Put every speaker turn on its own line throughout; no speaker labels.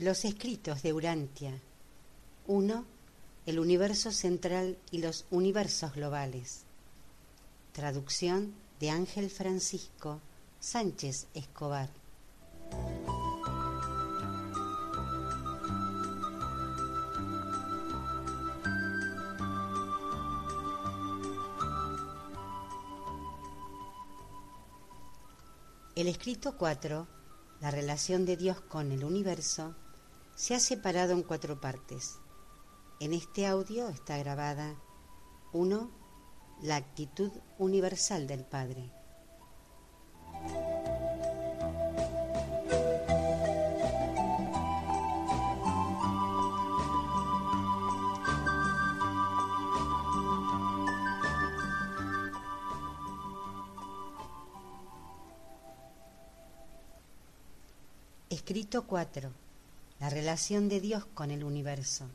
Los escritos de Urantia. 1. El universo central y los universos globales. Traducción de Ángel Francisco Sánchez Escobar. El escrito 4, la relación de Dios con el universo, se ha separado en cuatro partes. En este audio está grabada 1. La actitud universal del Padre. Escrito 4. La relación de Dios con el universo.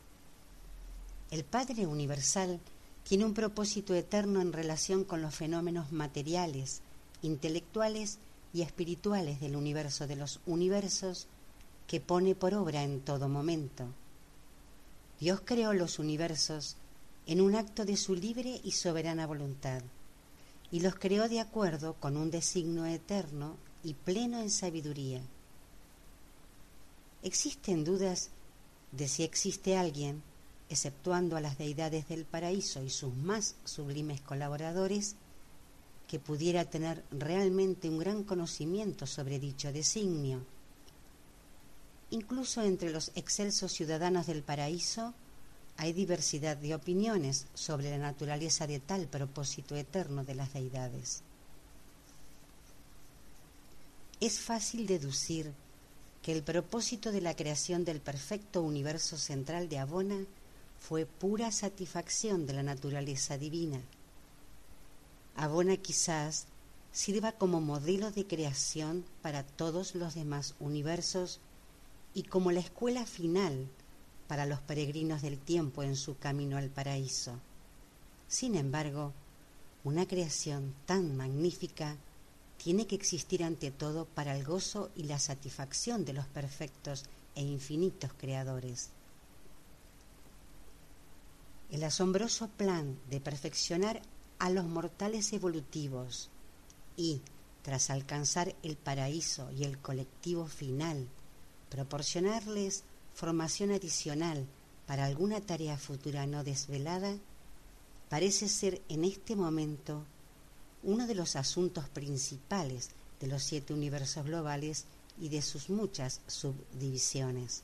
El Padre Universal tiene un propósito eterno en relación con los fenómenos materiales, intelectuales y espirituales del universo de los universos que pone por obra en todo momento. Dios creó los universos en un acto de su libre y soberana voluntad, y los creó de acuerdo con un designio eterno y pleno en sabiduría Existen dudas de si existe alguien, exceptuando a las deidades del paraíso y sus más sublimes colaboradores, que pudiera tener realmente un gran conocimiento sobre dicho designio. Incluso entre los excelsos ciudadanos del paraíso hay diversidad de opiniones sobre la naturaleza de tal propósito eterno de las deidades. Es fácil deducir que el propósito de la creación del perfecto universo central de Abona fue pura satisfacción de la naturaleza divina. Abona quizás sirva como modelo de creación para todos los demás universos y como la escuela final para los peregrinos del tiempo en su camino al paraíso. Sin embargo, una creación tan magnífica tiene que existir ante todo para el gozo y la satisfacción de los perfectos e infinitos creadores. El asombroso plan de perfeccionar a los mortales evolutivos y, tras alcanzar el paraíso y el colectivo final, proporcionarles formación adicional para alguna tarea futura no desvelada, parece ser en este momento uno de los asuntos principales de los siete universos globales y de sus muchas subdivisiones.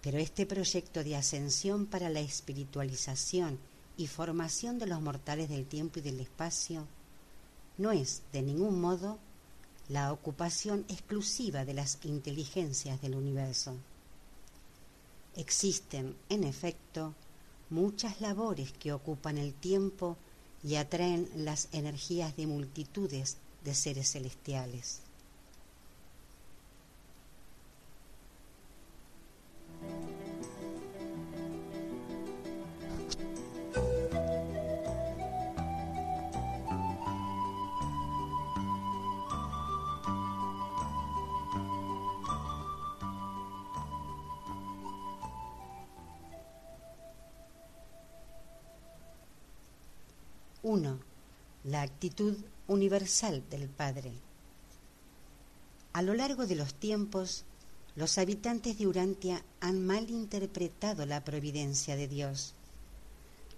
Pero este proyecto de ascensión para la espiritualización y formación de los mortales del tiempo y del espacio no es de ningún modo la ocupación exclusiva de las inteligencias del universo. Existen, en efecto, muchas labores que ocupan el tiempo y atraen las energías de multitudes de seres celestiales. Actitud universal del Padre. A lo largo de los tiempos, los habitantes de Urantia han malinterpretado la providencia de Dios.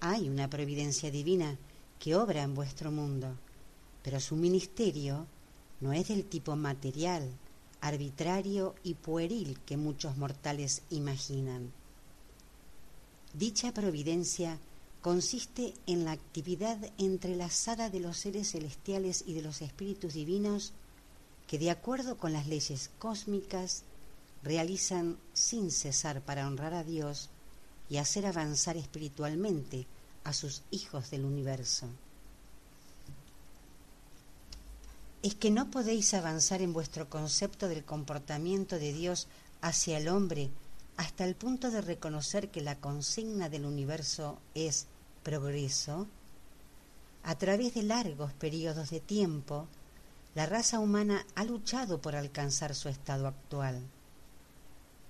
Hay una providencia divina que obra en vuestro mundo, pero su ministerio no es del tipo material, arbitrario y pueril que muchos mortales imaginan. Dicha providencia consiste en la actividad entrelazada de los seres celestiales y de los espíritus divinos que de acuerdo con las leyes cósmicas realizan sin cesar para honrar a Dios y hacer avanzar espiritualmente a sus hijos del universo. Es que no podéis avanzar en vuestro concepto del comportamiento de Dios hacia el hombre hasta el punto de reconocer que la consigna del universo es progreso, a través de largos periodos de tiempo, la raza humana ha luchado por alcanzar su estado actual.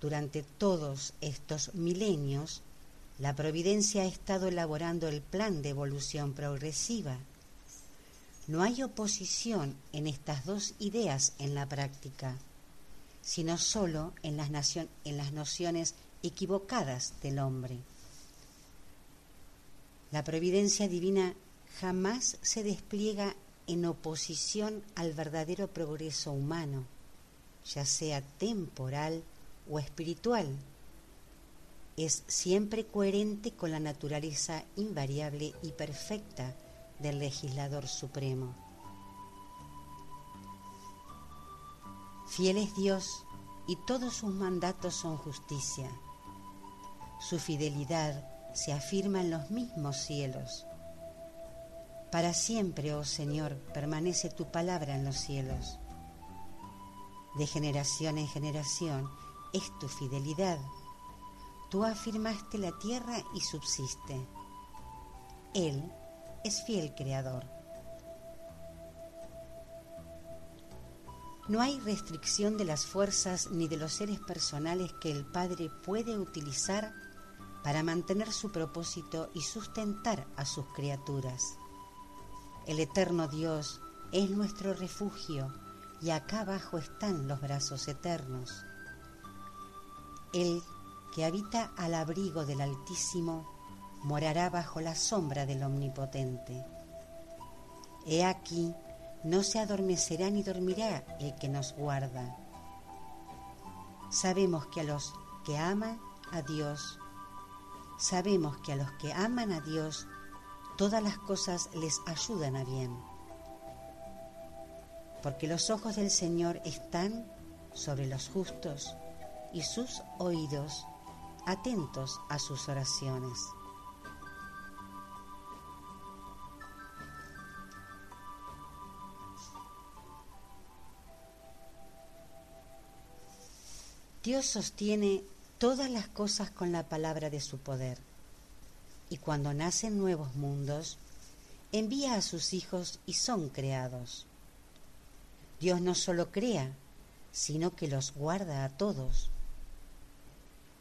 durante todos estos milenios, la providencia ha estado elaborando el plan de evolución progresiva. No hay oposición en estas dos ideas en la práctica, sino solo en las, en las nociones equivocadas del hombre. La providencia divina jamás se despliega en oposición al verdadero progreso humano, ya sea temporal o espiritual. Es siempre coherente con la naturaleza invariable y perfecta del legislador supremo. Fiel es Dios y todos sus mandatos son justicia. Su fidelidad se afirma en los mismos cielos. Para siempre, oh Señor, permanece tu palabra en los cielos. De generación en generación es tu fidelidad. Tú afirmaste la tierra y subsiste. Él es fiel creador. No hay restricción de las fuerzas ni de los seres personales que el Padre puede utilizar para mantener su propósito y sustentar a sus criaturas. El eterno Dios es nuestro refugio y acá abajo están los brazos eternos. El que habita al abrigo del Altísimo morará bajo la sombra del Omnipotente. He aquí, no se adormecerá ni dormirá el que nos guarda. Sabemos que a los que aman a Dios, sabemos que a los que aman a Dios, todas las cosas les ayudan a bien. Porque los ojos del Señor están sobre los justos y sus oídos atentos a sus oraciones. Dios sostiene todas las cosas con la palabra de su poder. Y cuando nacen nuevos mundos, envía a sus hijos y son creados. Dios no solo crea, sino que los guarda a todos.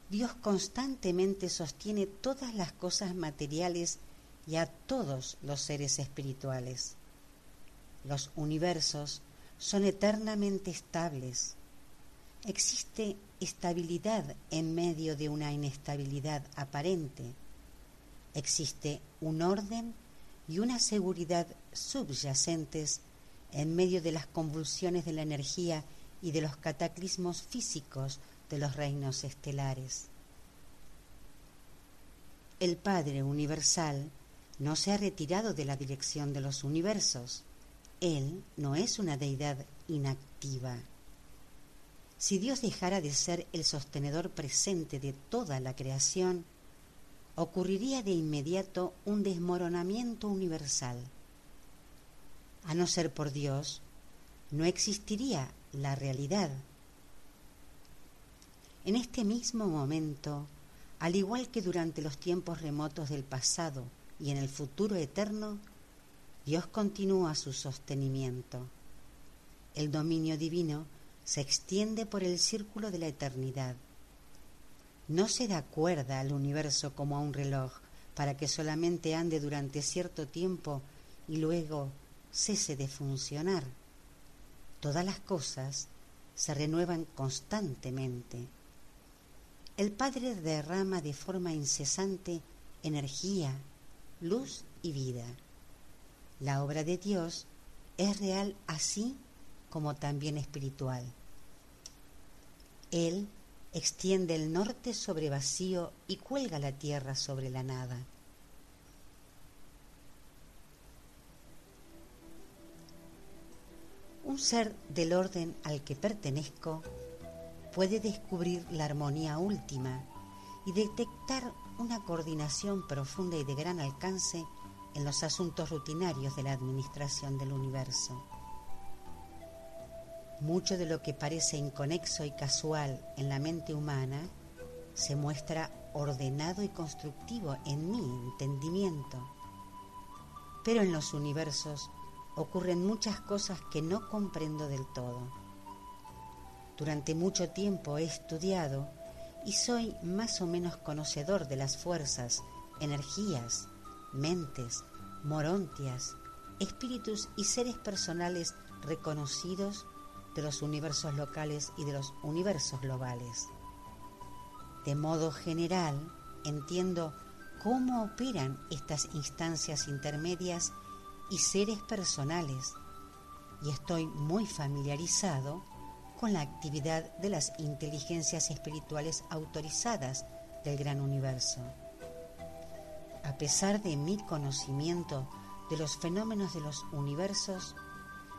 Dios constantemente sostiene todas las cosas materiales y a todos los seres espirituales. Los universos son eternamente estables Existe estabilidad en medio de una inestabilidad aparente. Existe un orden y una seguridad subyacentes en medio de las convulsiones de la energía y de los cataclismos físicos de los reinos estelares. El Padre Universal no se ha retirado de la dirección de los universos. Él no es una deidad inactiva. Si Dios dejara de ser el sostenedor presente de toda la creación, ocurriría de inmediato un desmoronamiento universal. A no ser por Dios, no existiría la realidad. En este mismo momento, al igual que durante los tiempos remotos del pasado y en el futuro eterno, Dios continúa su sostenimiento. El dominio divino se extiende por el círculo de la eternidad. No se da cuerda al universo como a un reloj para que solamente ande durante cierto tiempo y luego cese de funcionar. Todas las cosas se renuevan constantemente. El Padre derrama de forma incesante energía, luz y vida. La obra de Dios es real así como también espiritual. Él extiende el norte sobre vacío y cuelga la tierra sobre la nada. Un ser del orden al que pertenezco puede descubrir la armonía última y detectar una coordinación profunda y de gran alcance en los asuntos rutinarios de la administración del universo. Mucho de lo que parece inconexo y casual en la mente humana se muestra ordenado y constructivo en mi entendimiento. Pero en los universos ocurren muchas cosas que no comprendo del todo. Durante mucho tiempo he estudiado y soy más o menos conocedor de las fuerzas, energías, mentes, morontias, espíritus y seres personales reconocidos de los universos locales y de los universos globales. De modo general, entiendo cómo operan estas instancias intermedias y seres personales y estoy muy familiarizado con la actividad de las inteligencias espirituales autorizadas del gran universo. A pesar de mi conocimiento de los fenómenos de los universos,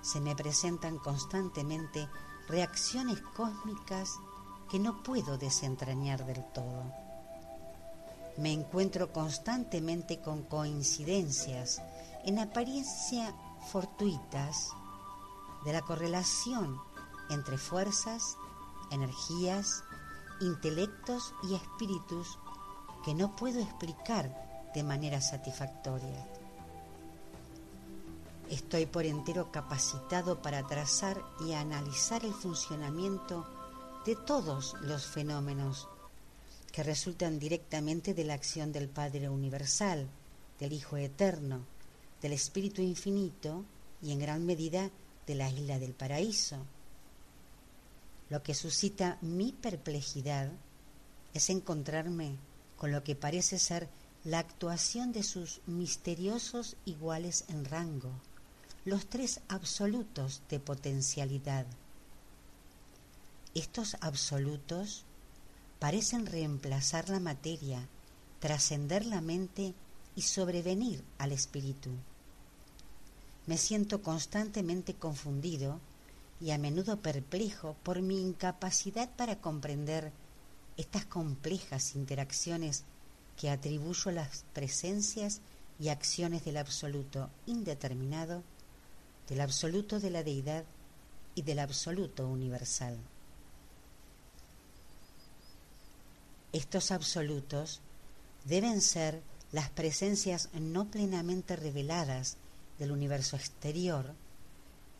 se me presentan constantemente reacciones cósmicas que no puedo desentrañar del todo. Me encuentro constantemente con coincidencias, en apariencia fortuitas, de la correlación entre fuerzas, energías, intelectos y espíritus que no puedo explicar de manera satisfactoria. Estoy por entero capacitado para trazar y analizar el funcionamiento de todos los fenómenos que resultan directamente de la acción del Padre Universal, del Hijo Eterno, del Espíritu Infinito y en gran medida de la isla del paraíso. Lo que suscita mi perplejidad es encontrarme con lo que parece ser la actuación de sus misteriosos iguales en rango, los tres absolutos de potencialidad. Estos absolutos parecen reemplazar la materia, trascender la mente y sobrevenir al espíritu. Me siento constantemente confundido y a menudo perplejo por mi incapacidad para comprender estas complejas interacciones que atribuyo a las presencias y acciones del absoluto indeterminado del absoluto de la deidad y del absoluto universal. Estos absolutos deben ser las presencias no plenamente reveladas del universo exterior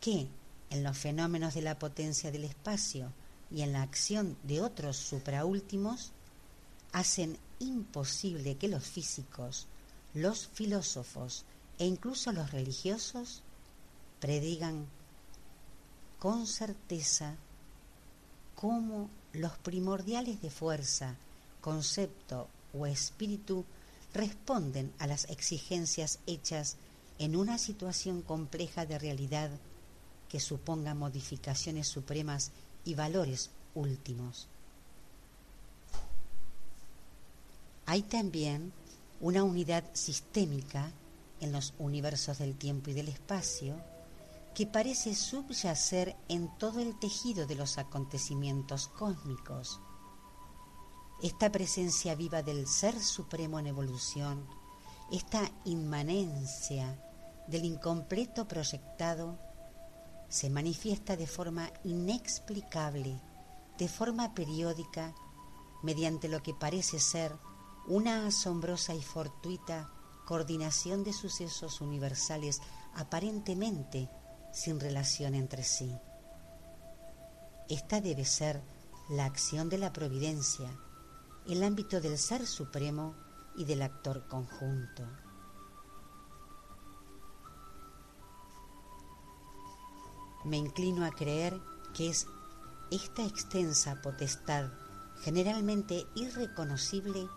que, en los fenómenos de la potencia del espacio y en la acción de otros supraúltimos, hacen imposible que los físicos, los filósofos e incluso los religiosos predigan con certeza cómo los primordiales de fuerza, concepto o espíritu responden a las exigencias hechas en una situación compleja de realidad que suponga modificaciones supremas y valores últimos. Hay también una unidad sistémica en los universos del tiempo y del espacio que parece subyacer en todo el tejido de los acontecimientos cósmicos. Esta presencia viva del Ser Supremo en evolución, esta inmanencia del incompleto proyectado, se manifiesta de forma inexplicable, de forma periódica, mediante lo que parece ser una asombrosa y fortuita coordinación de sucesos universales aparentemente sin relación entre sí. Esta debe ser la acción de la providencia, el ámbito del ser supremo y del actor conjunto. Me inclino a creer que es esta extensa potestad, generalmente irreconocible,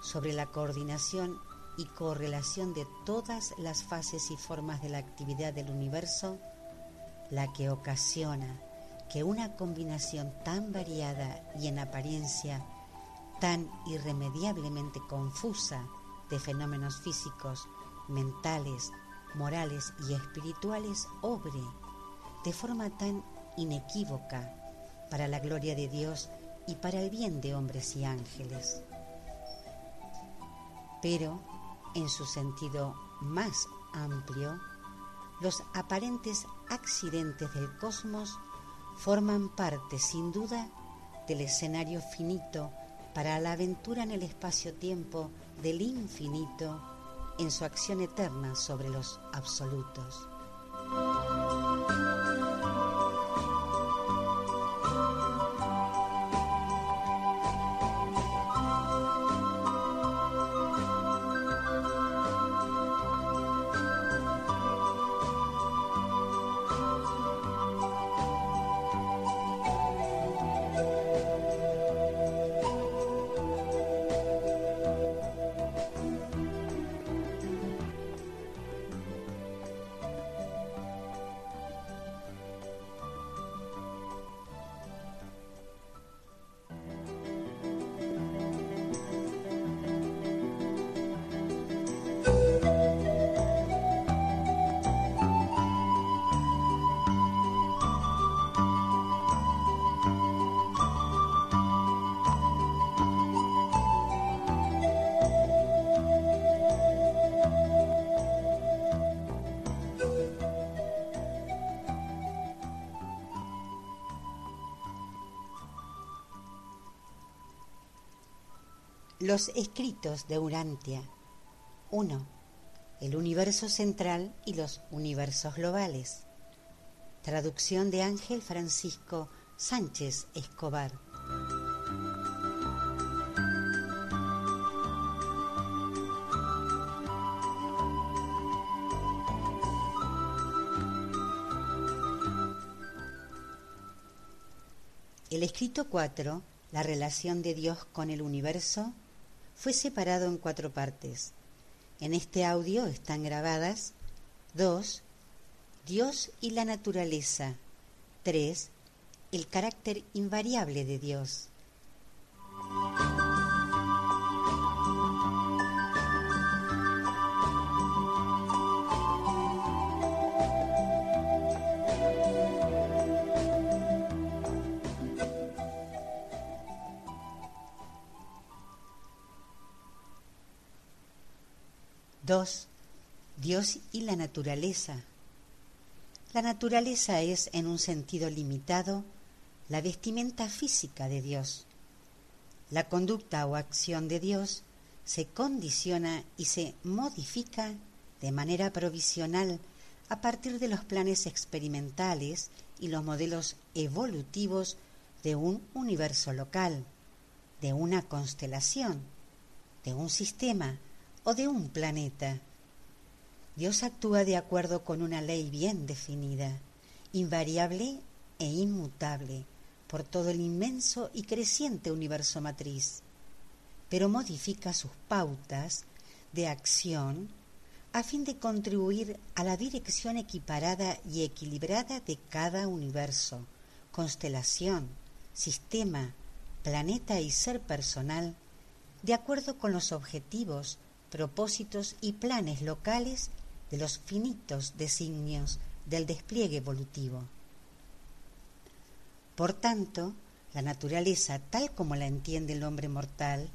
sobre la coordinación y correlación de todas las fases y formas de la actividad del universo, la que ocasiona que una combinación tan variada y en apariencia tan irremediablemente confusa de fenómenos físicos, mentales, morales y espirituales obre de forma tan inequívoca para la gloria de Dios y para el bien de hombres y ángeles. Pero, en su sentido más amplio, los aparentes accidentes del cosmos forman parte, sin duda, del escenario finito para la aventura en el espacio-tiempo del infinito en su acción eterna sobre los absolutos. Los escritos de Urantia. 1. El universo central y los universos globales. Traducción de Ángel Francisco Sánchez Escobar. El escrito 4, la relación de Dios con el universo, fue separado en cuatro partes. En este audio están grabadas 2. Dios y la naturaleza. 3. El carácter invariable de Dios. Dios y la naturaleza. La naturaleza es, en un sentido limitado, la vestimenta física de Dios. La conducta o acción de Dios se condiciona y se modifica de manera provisional a partir de los planes experimentales y los modelos evolutivos de un universo local, de una constelación, de un sistema, o de un planeta. Dios actúa de acuerdo con una ley bien definida, invariable e inmutable por todo el inmenso y creciente universo matriz, pero modifica sus pautas de acción a fin de contribuir a la dirección equiparada y equilibrada de cada universo, constelación, sistema, planeta y ser personal, de acuerdo con los objetivos propósitos y planes locales de los finitos designios del despliegue evolutivo. Por tanto, la naturaleza, tal como la entiende el hombre mortal,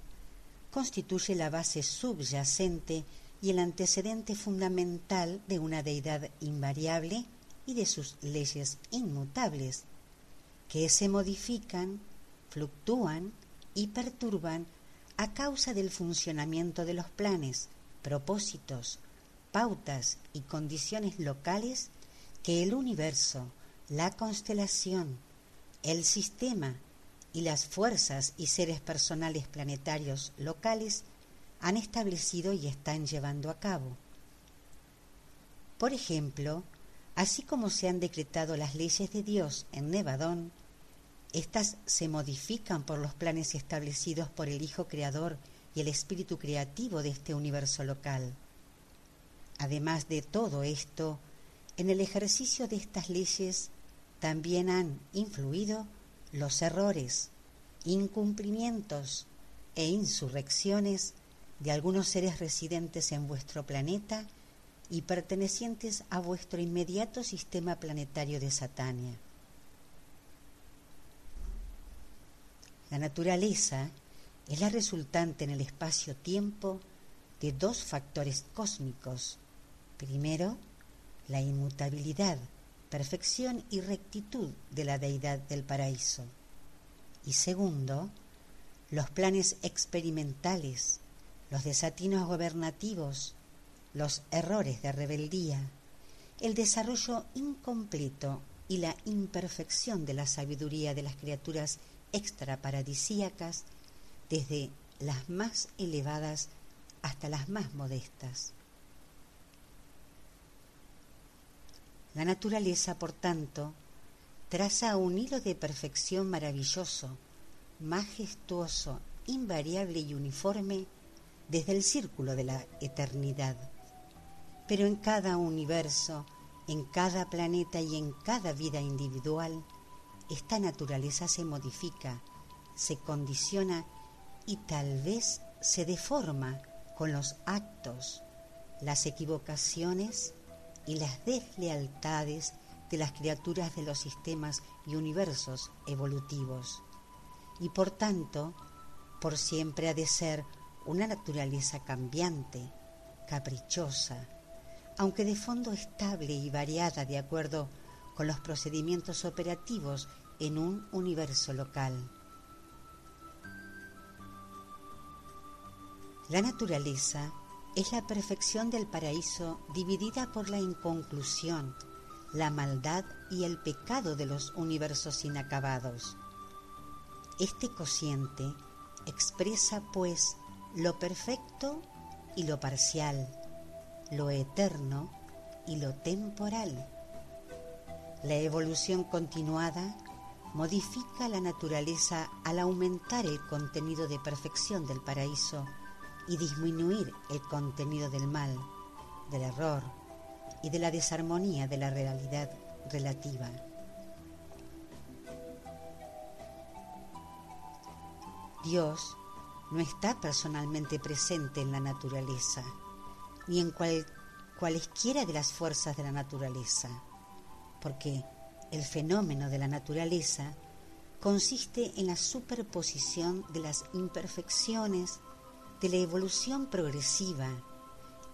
constituye la base subyacente y el antecedente fundamental de una deidad invariable y de sus leyes inmutables, que se modifican, fluctúan y perturban a causa del funcionamiento de los planes, propósitos, pautas y condiciones locales que el universo, la constelación, el sistema y las fuerzas y seres personales planetarios locales han establecido y están llevando a cabo. Por ejemplo, así como se han decretado las leyes de Dios en Nevadón, estas se modifican por los planes establecidos por el Hijo Creador y el espíritu creativo de este universo local. Además de todo esto, en el ejercicio de estas leyes también han influido los errores, incumplimientos e insurrecciones de algunos seres residentes en vuestro planeta y pertenecientes a vuestro inmediato sistema planetario de Satania. La naturaleza es la resultante en el espacio-tiempo de dos factores cósmicos. Primero, la inmutabilidad, perfección y rectitud de la deidad del paraíso. Y segundo, los planes experimentales, los desatinos gobernativos, los errores de rebeldía, el desarrollo incompleto y la imperfección de la sabiduría de las criaturas extraparadisíacas desde las más elevadas hasta las más modestas. La naturaleza, por tanto, traza un hilo de perfección maravilloso, majestuoso, invariable y uniforme desde el círculo de la eternidad. Pero en cada universo, en cada planeta y en cada vida individual, esta naturaleza se modifica, se condiciona y tal vez se deforma con los actos, las equivocaciones y las deslealtades de las criaturas de los sistemas y universos evolutivos. Y por tanto, por siempre ha de ser una naturaleza cambiante, caprichosa, aunque de fondo estable y variada de acuerdo con los procedimientos operativos en un universo local. La naturaleza es la perfección del paraíso dividida por la inconclusión, la maldad y el pecado de los universos inacabados. Este cociente expresa, pues, lo perfecto y lo parcial, lo eterno y lo temporal. La evolución continuada modifica la naturaleza al aumentar el contenido de perfección del paraíso y disminuir el contenido del mal, del error y de la desarmonía de la realidad relativa. Dios no está personalmente presente en la naturaleza, ni en cualesquiera de las fuerzas de la naturaleza, porque el fenómeno de la naturaleza consiste en la superposición de las imperfecciones de la evolución progresiva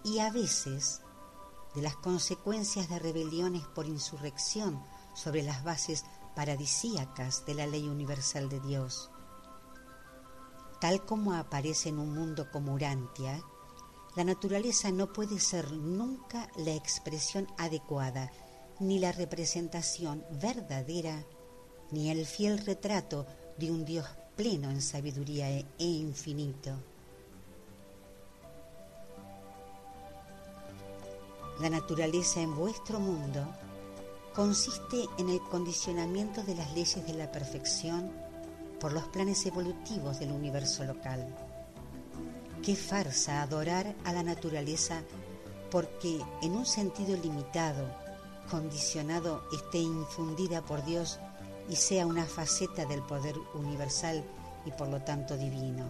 y a veces de las consecuencias de rebeliones por insurrección sobre las bases paradisíacas de la ley universal de Dios. Tal como aparece en un mundo como Urantia, la naturaleza no puede ser nunca la expresión adecuada, ni la representación verdadera, ni el fiel retrato de un Dios pleno en sabiduría e infinito. La naturaleza en vuestro mundo consiste en el condicionamiento de las leyes de la perfección por los planes evolutivos del universo local. Qué farsa adorar a la naturaleza porque en un sentido limitado, condicionado, esté infundida por Dios y sea una faceta del poder universal y por lo tanto divino.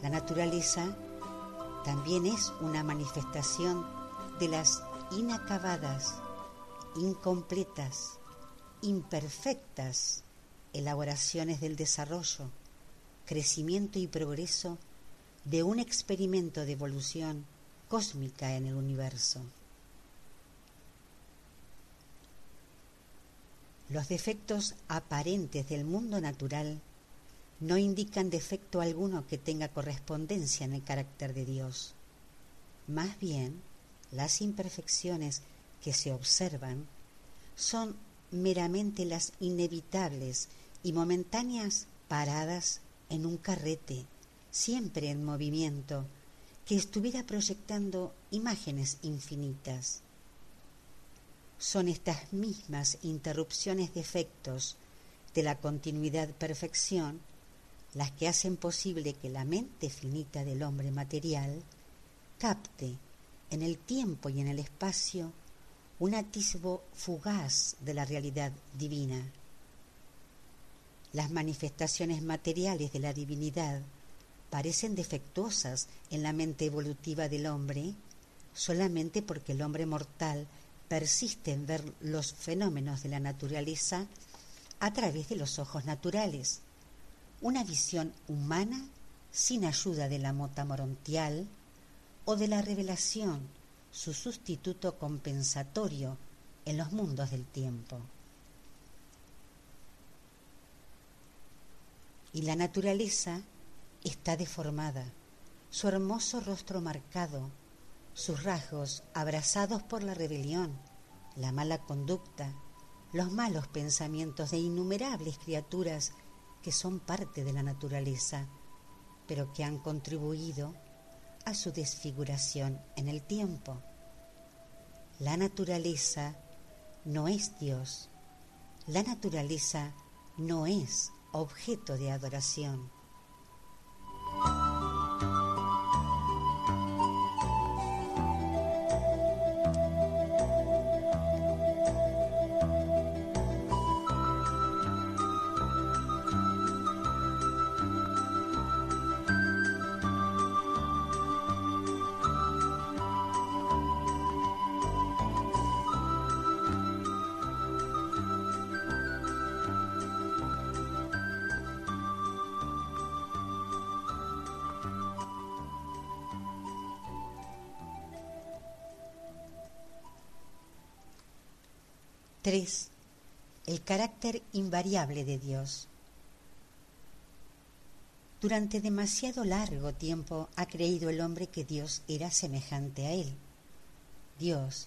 La naturaleza también es una manifestación de las inacabadas, incompletas, imperfectas elaboraciones del desarrollo, crecimiento y progreso de un experimento de evolución cósmica en el universo. Los defectos aparentes del mundo natural no indican defecto alguno que tenga correspondencia en el carácter de Dios. Más bien, las imperfecciones que se observan son meramente las inevitables y momentáneas paradas en un carrete, siempre en movimiento, que estuviera proyectando imágenes infinitas. Son estas mismas interrupciones de efectos de la continuidad perfección las que hacen posible que la mente finita del hombre material capte en el tiempo y en el espacio un atisbo fugaz de la realidad divina. Las manifestaciones materiales de la divinidad parecen defectuosas en la mente evolutiva del hombre solamente porque el hombre mortal persiste en ver los fenómenos de la naturaleza a través de los ojos naturales, una visión humana sin ayuda de la mota morontial, o de la revelación, su sustituto compensatorio en los mundos del tiempo. Y la naturaleza está deformada, su hermoso rostro marcado, sus rasgos abrazados por la rebelión, la mala conducta, los malos pensamientos de innumerables criaturas que son parte de la naturaleza, pero que han contribuido a su desfiguración en el tiempo. La naturaleza no es Dios. La naturaleza no es objeto de adoración. Carácter invariable de Dios. Durante demasiado largo tiempo ha creído el hombre que Dios era semejante a él. Dios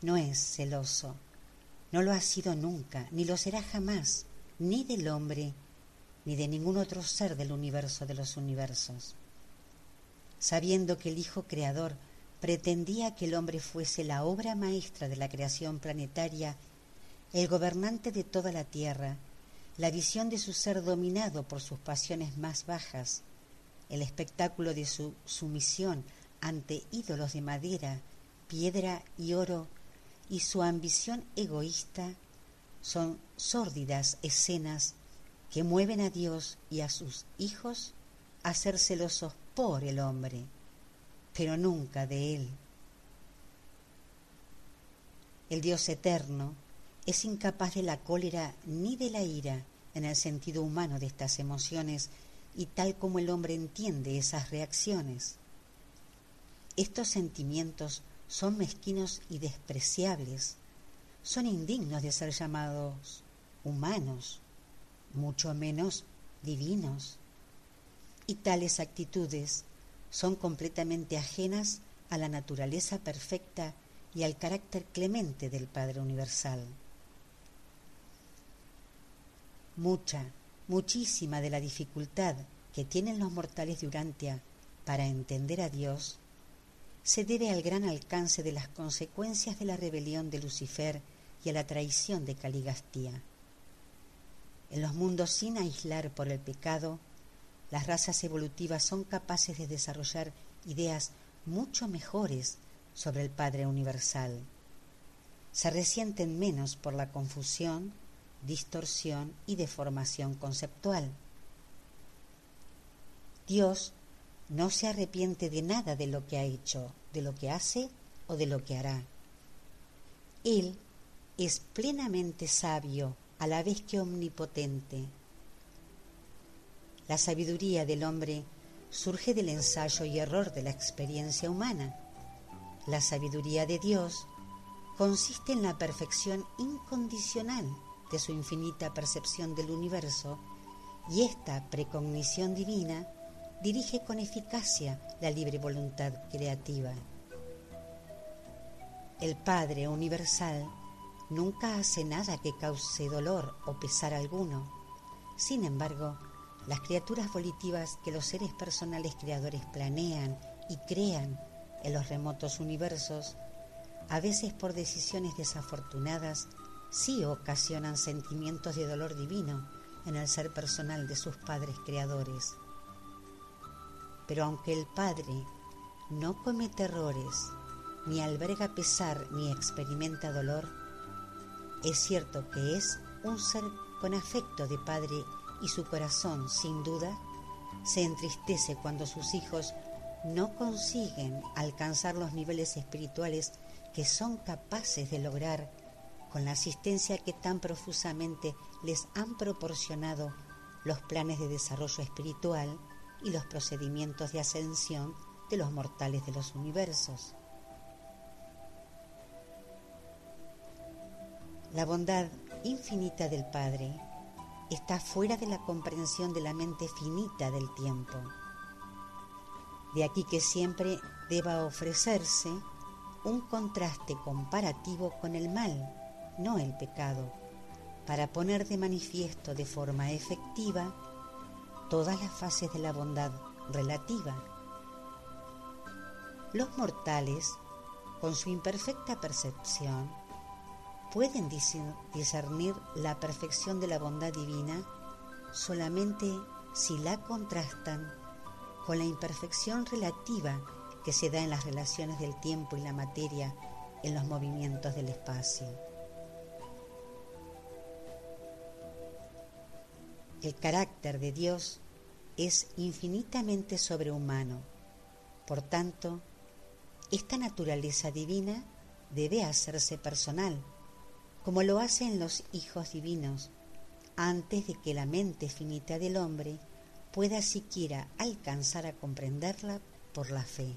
no es celoso, no lo ha sido nunca, ni lo será jamás, ni del hombre, ni de ningún otro ser del universo de los universos. Sabiendo que el Hijo Creador pretendía que el hombre fuese la obra maestra de la creación planetaria, el gobernante de toda la Tierra, la visión de su ser dominado por sus pasiones más bajas, el espectáculo de su sumisión ante ídolos de madera, piedra y oro, y su ambición egoísta son sórdidas escenas que mueven a Dios y a sus hijos a ser celosos por el hombre, pero nunca de él. El Dios eterno es incapaz de la cólera ni de la ira en el sentido humano de estas emociones y tal como el hombre entiende esas reacciones. Estos sentimientos son mezquinos y despreciables, son indignos de ser llamados humanos, mucho menos divinos. Y tales actitudes son completamente ajenas a la naturaleza perfecta y al carácter clemente del Padre Universal mucha, muchísima de la dificultad que tienen los mortales de Urantia para entender a Dios se debe al gran alcance de las consecuencias de la rebelión de Lucifer y a la traición de Caligastía. En los mundos sin aislar por el pecado, las razas evolutivas son capaces de desarrollar ideas mucho mejores sobre el Padre Universal. Se resienten menos por la confusión distorsión y deformación conceptual. Dios no se arrepiente de nada de lo que ha hecho, de lo que hace o de lo que hará. Él es plenamente sabio a la vez que omnipotente. La sabiduría del hombre surge del ensayo y error de la experiencia humana. La sabiduría de Dios consiste en la perfección incondicional de su infinita percepción del universo y esta precognición divina dirige con eficacia la libre voluntad creativa. El Padre Universal nunca hace nada que cause dolor o pesar alguno. Sin embargo, las criaturas volitivas que los seres personales creadores planean y crean en los remotos universos, a veces por decisiones desafortunadas, sí ocasionan sentimientos de dolor divino en el ser personal de sus padres creadores. Pero aunque el Padre no comete errores, ni alberga pesar, ni experimenta dolor, es cierto que es un ser con afecto de Padre y su corazón, sin duda, se entristece cuando sus hijos no consiguen alcanzar los niveles espirituales que son capaces de lograr con la asistencia que tan profusamente les han proporcionado los planes de desarrollo espiritual y los procedimientos de ascensión de los mortales de los universos. La bondad infinita del Padre está fuera de la comprensión de la mente finita del tiempo. De aquí que siempre deba ofrecerse un contraste comparativo con el mal no el pecado, para poner de manifiesto de forma efectiva todas las fases de la bondad relativa. Los mortales, con su imperfecta percepción, pueden discernir la perfección de la bondad divina solamente si la contrastan con la imperfección relativa que se da en las relaciones del tiempo y la materia en los movimientos del espacio. El carácter de Dios es infinitamente sobrehumano. Por tanto, esta naturaleza divina debe hacerse personal, como lo hacen los hijos divinos, antes de que la mente finita del hombre pueda siquiera alcanzar a comprenderla por la fe.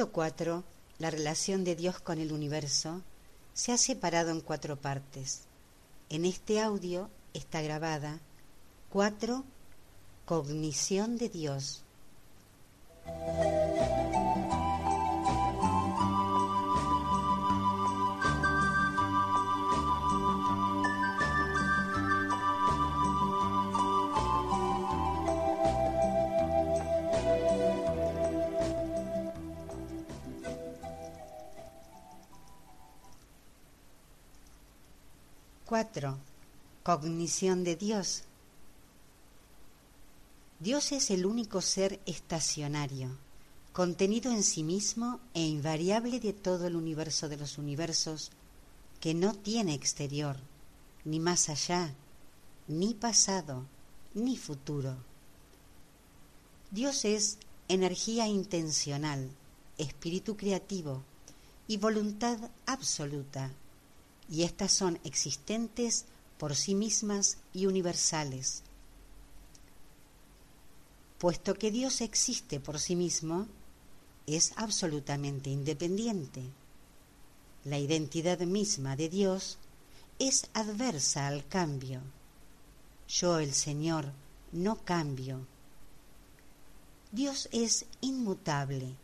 El escrito 4, la relación de Dios con el universo, se ha separado en cuatro partes. En este audio está grabada 4. Cognición de Dios. 4. Cognición de Dios. Dios es el único ser estacionario, contenido en sí mismo e invariable de todo el universo de los universos, que no tiene exterior, ni más allá, ni pasado, ni futuro. Dios es energía intencional, espíritu creativo y voluntad absoluta y éstas son existentes por sí mismas y universales. Puesto que Dios existe por sí mismo, es absolutamente independiente. La identidad misma de Dios es adversa al cambio. Yo, el Señor, no cambio. Dios es inmutable,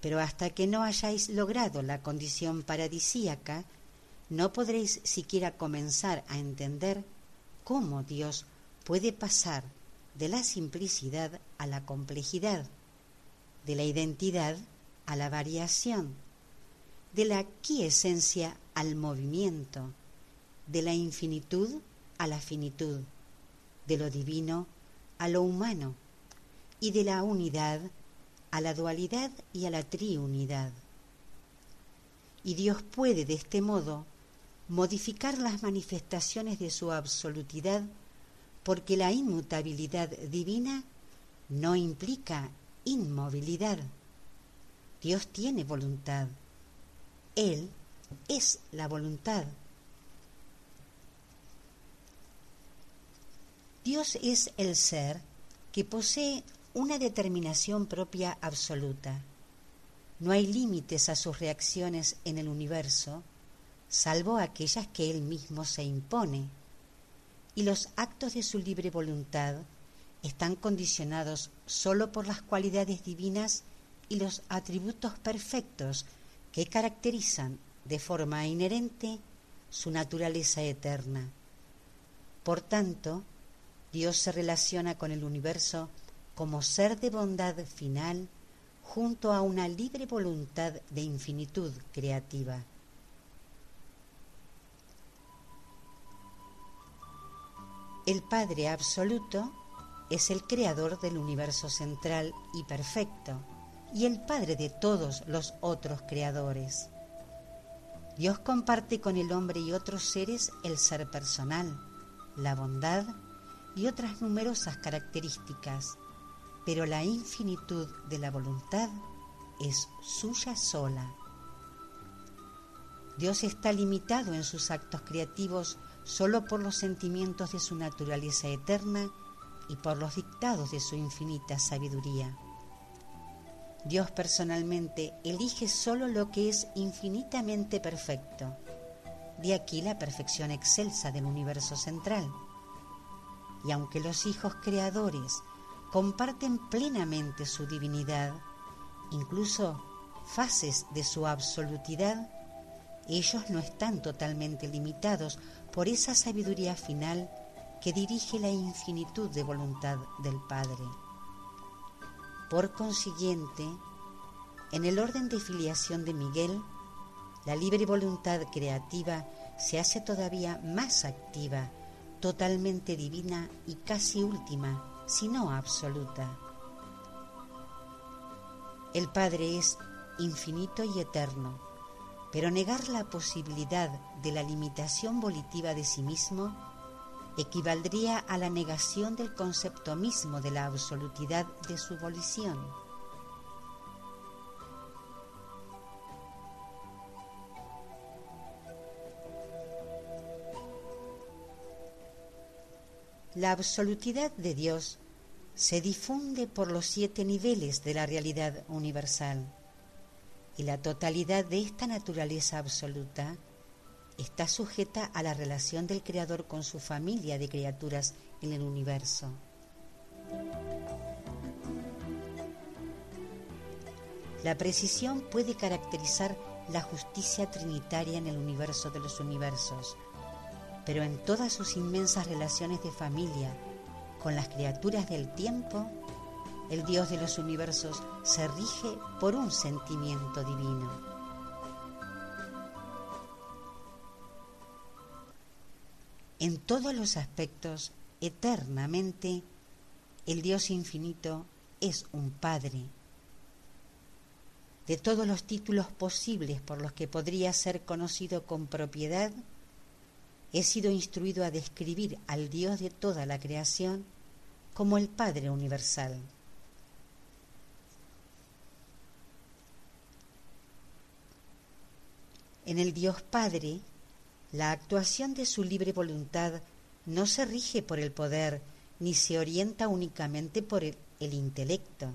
pero hasta que no hayáis logrado la condición paradisíaca, no podréis siquiera comenzar a entender cómo Dios puede pasar de la simplicidad a la complejidad, de la identidad a la variación, de la quiesencia al movimiento, de la infinitud a la finitud, de lo divino a lo humano y de la unidad a la dualidad y a la triunidad. Y Dios puede de este modo modificar las manifestaciones de su absolutidad, porque la inmutabilidad divina no implica inmovilidad. Dios tiene voluntad. Él es la voluntad. Dios es el ser que posee una determinación propia absoluta. No hay límites a sus reacciones en el universo salvo aquellas que él mismo se impone, y los actos de su libre voluntad están condicionados sólo por las cualidades divinas y los atributos perfectos que caracterizan de forma inherente su naturaleza eterna. Por tanto, Dios se relaciona con el universo como ser de bondad final junto a una libre voluntad de infinitud creativa. El Padre Absoluto es el creador del universo central y perfecto y el Padre de todos los otros creadores. Dios comparte con el hombre y otros seres el ser personal, la bondad y otras numerosas características, pero la infinitud de la voluntad es suya sola. Dios está limitado en sus actos creativos solo por los sentimientos de su naturaleza eterna y por los dictados de su infinita sabiduría. Dios personalmente elige solo lo que es infinitamente perfecto. De aquí la perfección excelsa del universo central. Y aunque los hijos creadores comparten plenamente su divinidad, incluso fases de su absolutidad, ellos no están totalmente limitados por esa sabiduría final que dirige la infinitud de voluntad del Padre. Por consiguiente, en el orden de filiación de Miguel, la libre voluntad creativa se hace todavía más activa, totalmente divina y casi última, sino absoluta. El Padre es infinito y eterno, pero negar la posibilidad de la limitación volitiva de sí mismo equivaldría a la negación del concepto mismo de la absolutidad de su volición. La absolutidad de Dios se difunde por los siete niveles de la realidad universal y la totalidad de esta naturaleza absoluta está sujeta a la relación del Creador con su familia de criaturas en el universo. La precisión puede caracterizar la justicia trinitaria en el universo de los universos, pero en todas sus inmensas relaciones de familia con las criaturas del tiempo, el Dios de los universos se rige por un sentimiento divino. En todos los aspectos, eternamente, el Dios infinito es un Padre. De todos los títulos posibles por los que podría ser conocido con propiedad, he sido instruido a describir al Dios de toda la creación como el Padre Universal. En el Dios Padre, la actuación de su libre voluntad no se rige por el poder ni se orienta únicamente por el, intelecto.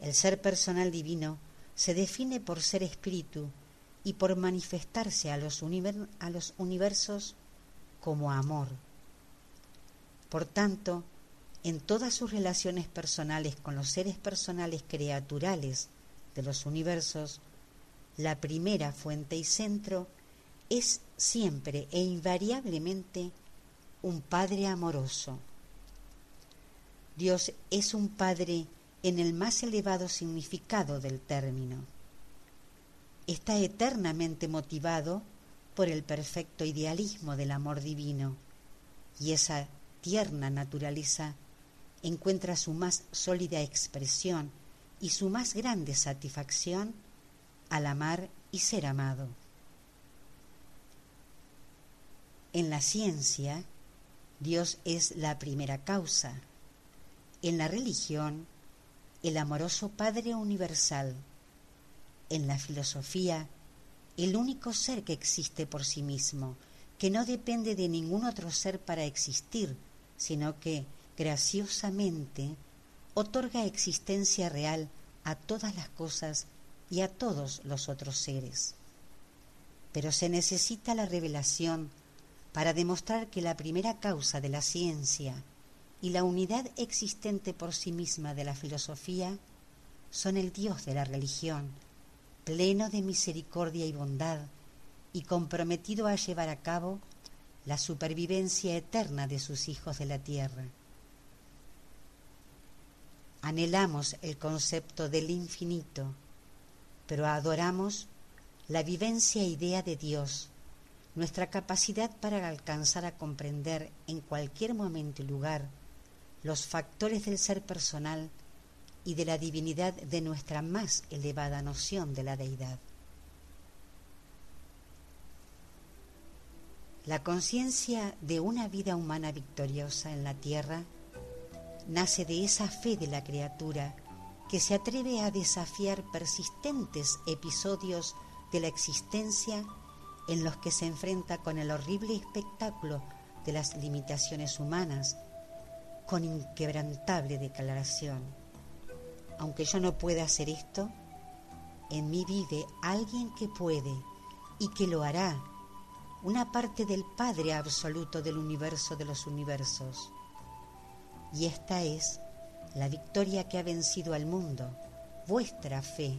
El ser personal divino se define por ser espíritu y por manifestarse a los, a los universos como amor. Por tanto, en todas sus relaciones personales con los seres personales creaturales de los universos, la primera fuente y centro es siempre e invariablemente un Padre amoroso. Dios es un Padre en el más elevado significado del término está eternamente motivado por el perfecto idealismo del amor divino y esa tierna naturaleza encuentra su más sólida expresión y su más grande satisfacción al amar y ser amado. En la ciencia, Dios es la primera causa. En la religión, el amoroso Padre Universal en la filosofía el único ser que existe por sí mismo, que no depende de ningún otro ser para existir, sino que, graciosamente, otorga existencia real a todas las cosas y a todos los otros seres. Pero se necesita la revelación para demostrar que la primera causa de la ciencia y la unidad existente por sí misma de la filosofía son el Dios de la religión, pleno de misericordia y bondad, y comprometido a llevar a cabo la supervivencia eterna de sus hijos de la tierra. Anhelamos el concepto del infinito, pero adoramos la vivencia idea de Dios, nuestra capacidad para alcanzar a comprender en cualquier momento y lugar los factores del ser personal y de la divinidad de nuestra más elevada noción de la deidad. La conciencia de una vida humana victoriosa en la tierra nace de esa fe de la criatura que se atreve a desafiar persistentes episodios de la existencia en los que se enfrenta con el horrible espectáculo de las limitaciones humanas con inquebrantable declaración aunque yo no pueda hacer esto, en mí vive alguien que puede y que lo hará, una parte del Padre absoluto del universo de los universos. Y esta es la victoria que ha vencido al mundo, vuestra fe.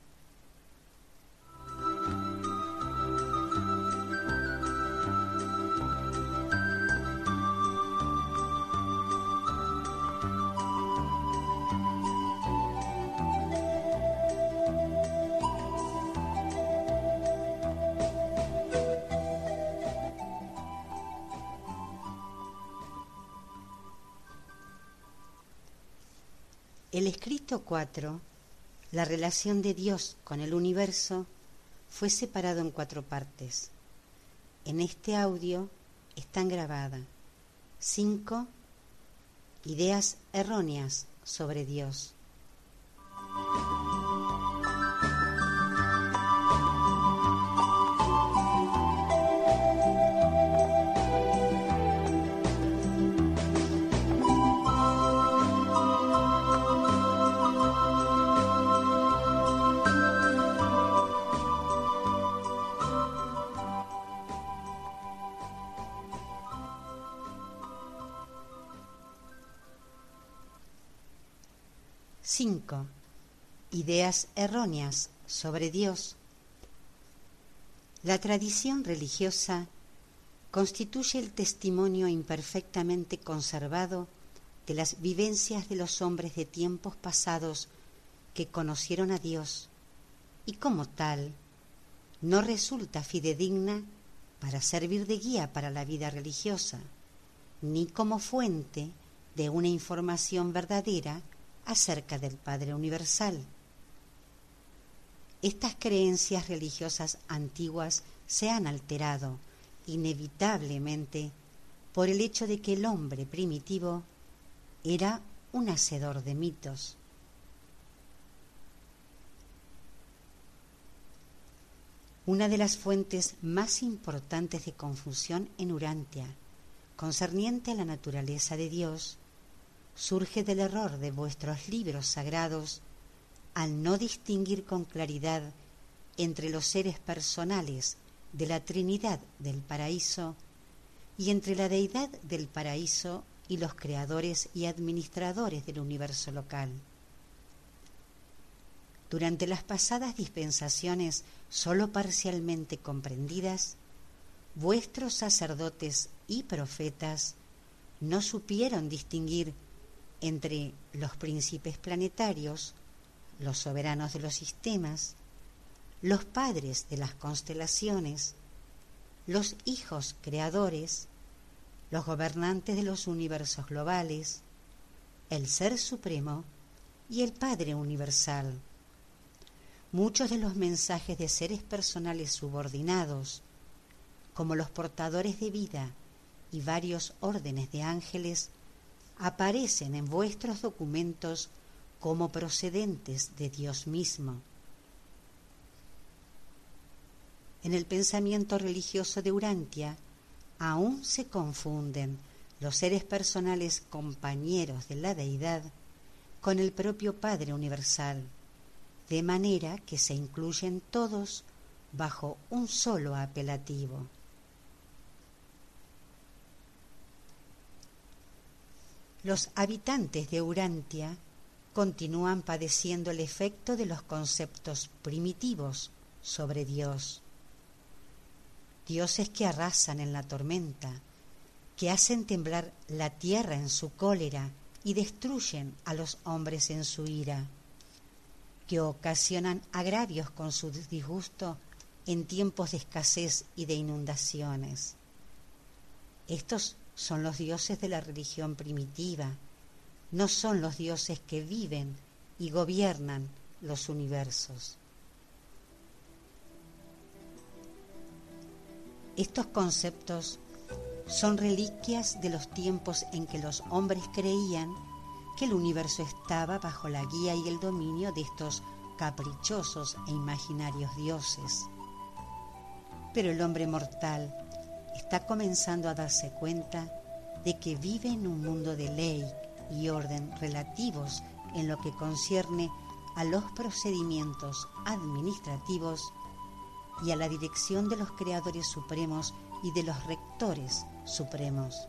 El escrito 4, la relación de Dios con el universo, fue separado en cuatro partes. En este audio están grabadas cinco ideas erróneas sobre Dios. Erróneas sobre Dios. La tradición religiosa constituye el testimonio imperfectamente conservado de las vivencias de los hombres de tiempos pasados que conocieron a Dios y como tal no resulta fidedigna para servir de guía para la vida religiosa, ni como fuente de una información verdadera acerca del Padre Universal. Estas creencias religiosas antiguas se han alterado inevitablemente por el hecho de que el hombre primitivo era un hacedor de mitos. Una de las fuentes más importantes de confusión en Urantia, concerniente a la naturaleza de Dios, surge del error de vuestros libros sagrados al no distinguir con claridad entre los seres personales de la Trinidad del paraíso y entre la deidad del paraíso y los creadores y administradores del universo local. Durante las pasadas dispensaciones sólo parcialmente comprendidas, vuestros sacerdotes y profetas no supieron distinguir entre los príncipes planetarios, los soberanos de los sistemas, los padres de las constelaciones, los hijos creadores, los gobernantes de los universos globales, el Ser Supremo y el Padre Universal. Muchos de los mensajes de seres personales subordinados, como los portadores de vida y varios órdenes de ángeles, aparecen en vuestros documentos como procedentes de Dios mismo. En el pensamiento religioso de Urantia aún se confunden los seres personales compañeros de la deidad con el propio Padre Universal, de manera que se incluyen todos bajo un solo apelativo. los habitantes de Urantia continúan padeciendo el efecto de los conceptos primitivos sobre Dios. Dioses que arrasan en la tormenta, que hacen temblar la tierra en su cólera y destruyen a los hombres en su ira, que ocasionan agravios con su disgusto en tiempos de escasez y de inundaciones. Estos son los dioses de la religión primitiva, no son los dioses que viven y gobiernan los universos. Estos conceptos son reliquias de los tiempos en que los hombres creían que el universo estaba bajo la guía y el dominio de estos caprichosos e imaginarios dioses. Pero el hombre mortal está comenzando a darse cuenta de que vive en un mundo de ley y orden relativos en lo que concierne a los procedimientos administrativos y a la dirección de los creadores supremos y de los rectores supremos.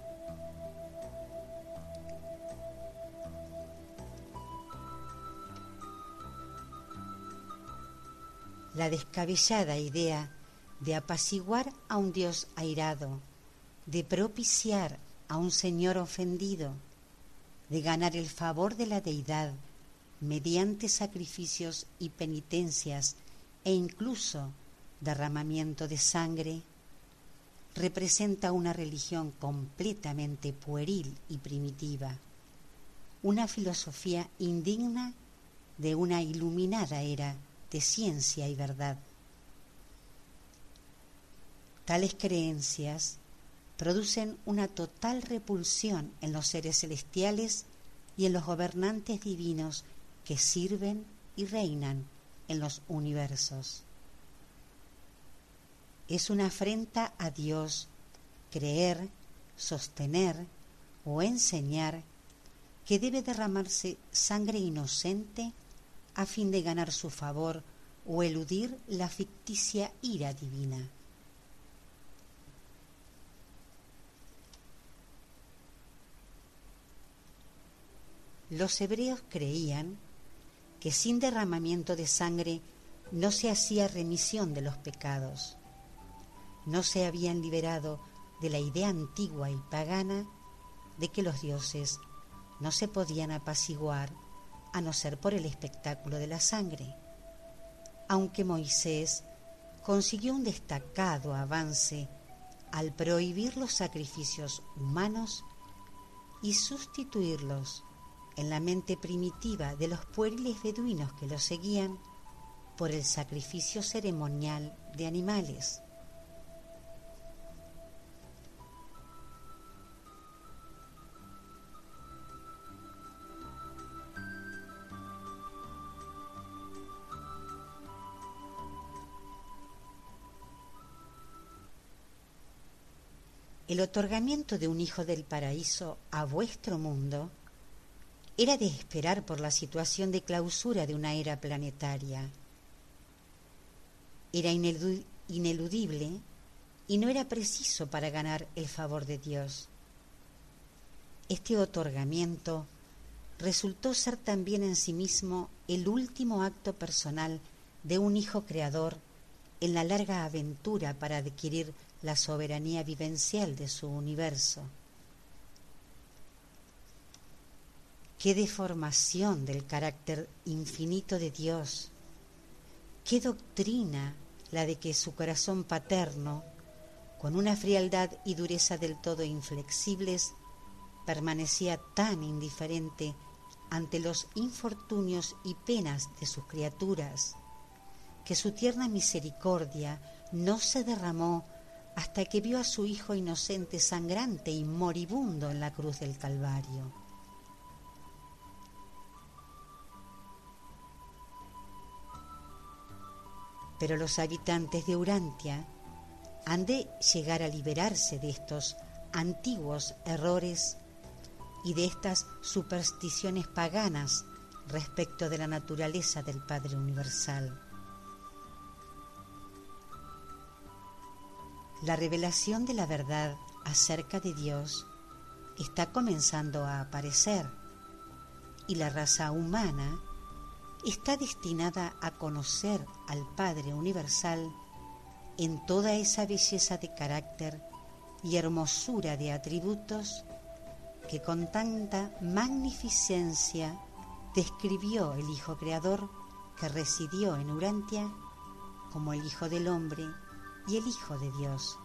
La descabellada idea de apaciguar a un Dios airado, de propiciar a un Señor ofendido, de ganar el favor de la deidad mediante sacrificios y penitencias e incluso derramamiento de sangre, representa una religión completamente pueril y primitiva, una filosofía indigna de una iluminada era de ciencia y verdad. Tales creencias producen una total repulsión en los seres celestiales y en los gobernantes divinos que sirven y reinan en los universos. Es una afrenta a Dios creer, sostener o enseñar que debe derramarse sangre inocente a fin de ganar su favor o eludir la ficticia ira divina. Los hebreos creían que sin derramamiento de sangre no se hacía remisión de los pecados. No se habían liberado de la idea antigua y pagana de que los dioses no se podían apaciguar a no ser por el espectáculo de la sangre. Aunque Moisés consiguió un destacado avance al prohibir los sacrificios humanos y sustituirlos en la mente primitiva de los pueriles beduinos que lo seguían por el sacrificio ceremonial de animales. El otorgamiento de un hijo del paraíso a vuestro mundo era de esperar por la situación de clausura de una era planetaria. Era ineludible y no era preciso para ganar el favor de Dios. Este otorgamiento resultó ser también en sí mismo el último acto personal de un hijo creador en la larga aventura para adquirir la soberanía vivencial de su universo. Qué deformación del carácter infinito de Dios. Qué doctrina la de que su corazón paterno, con una frialdad y dureza del todo inflexibles, permanecía tan indiferente ante los infortunios y penas de sus criaturas, que su tierna misericordia no se derramó hasta que vio a su hijo inocente sangrante y moribundo en la cruz del Calvario. Pero los habitantes de Urantia han de llegar a liberarse de estos antiguos errores y de estas supersticiones paganas respecto de la naturaleza del Padre Universal. La revelación de la verdad acerca de Dios está comenzando a aparecer y la raza humana está destinada a conocer al Padre Universal en toda esa belleza de carácter y hermosura de atributos que con tanta magnificencia describió el Hijo Creador que residió en Urantia como el Hijo del Hombre y el Hijo de Dios.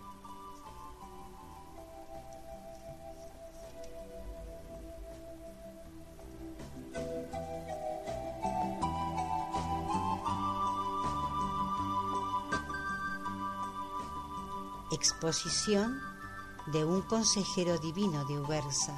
Exposición de un consejero divino de Ubersa.